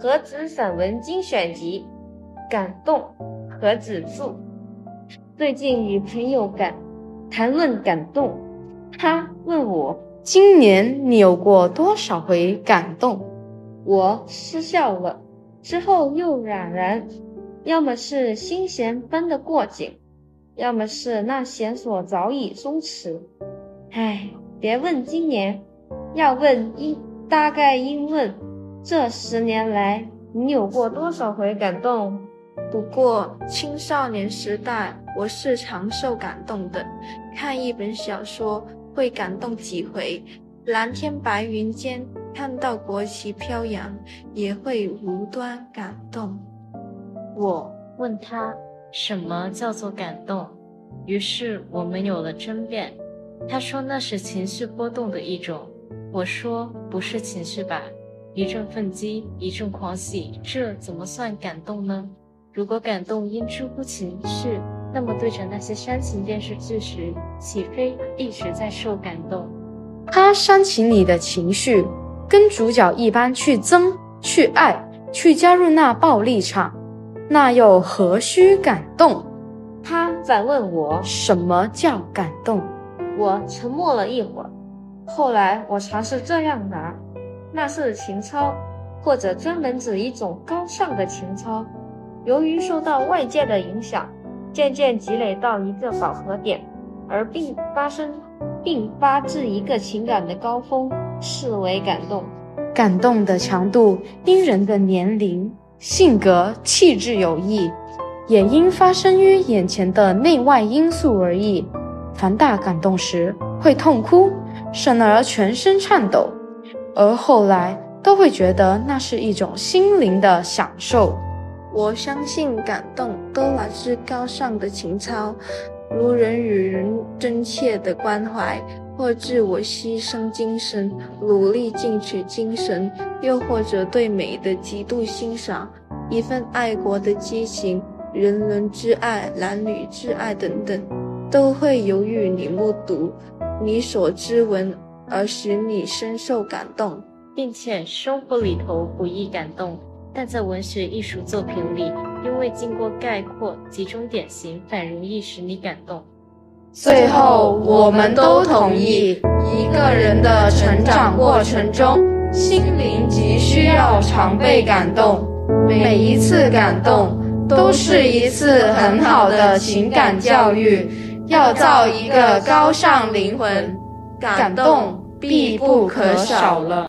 何止散文精选集，感动何止著。最近与朋友感谈论感动，他问我今年你有过多少回感动？我失笑了，之后又冉然，要么是心弦般的过紧，要么是那弦索早已松弛。唉，别问今年，要问应大概应问这十年来你有过多少回感动？不过青少年时代我是常受感动的，看一本小说会感动几回，蓝天白云间看到国旗飘扬也会无端感动。我问他什么叫做感动，于是我们有了争辩。他说那是情绪波动的一种，我说不是情绪吧，一阵愤激，一阵狂喜，这怎么算感动呢？如果感动因出乎情绪，那么对着那些煽情电视剧时，岂非一直在受感动？他煽情你的情绪，跟主角一般去憎、去爱、去加入那暴力场，那又何须感动？他反问我什么叫感动？我沉默了一会儿，后来我尝试这样答：那是情操，或者专门指一种高尚的情操。由于受到外界的影响，渐渐积累到一个饱和点，而并发生并发至一个情感的高峰，视为感动。感动的强度因人的年龄、性格、气质有异，也因发生于眼前的内外因素而异。凡大感动时会痛哭，甚而全身颤抖，而后来都会觉得那是一种心灵的享受。我相信感动都来自高尚的情操，如人与人真切的关怀，或自我牺牲精神、努力进取精神，又或者对美的极度欣赏，一份爱国的激情，人伦之爱、男女之爱等等，都会由于你目睹、你所知闻而使你深受感动，并且生活里头不易感动。但在文学艺术作品里，因为经过概括、集中典型，反容易使你感动。最后，我们都同意，一个人的成长过程中，心灵急需要常被感动。每一次感动，都是一次很好的情感教育。要造一个高尚灵魂，感动必不可少了。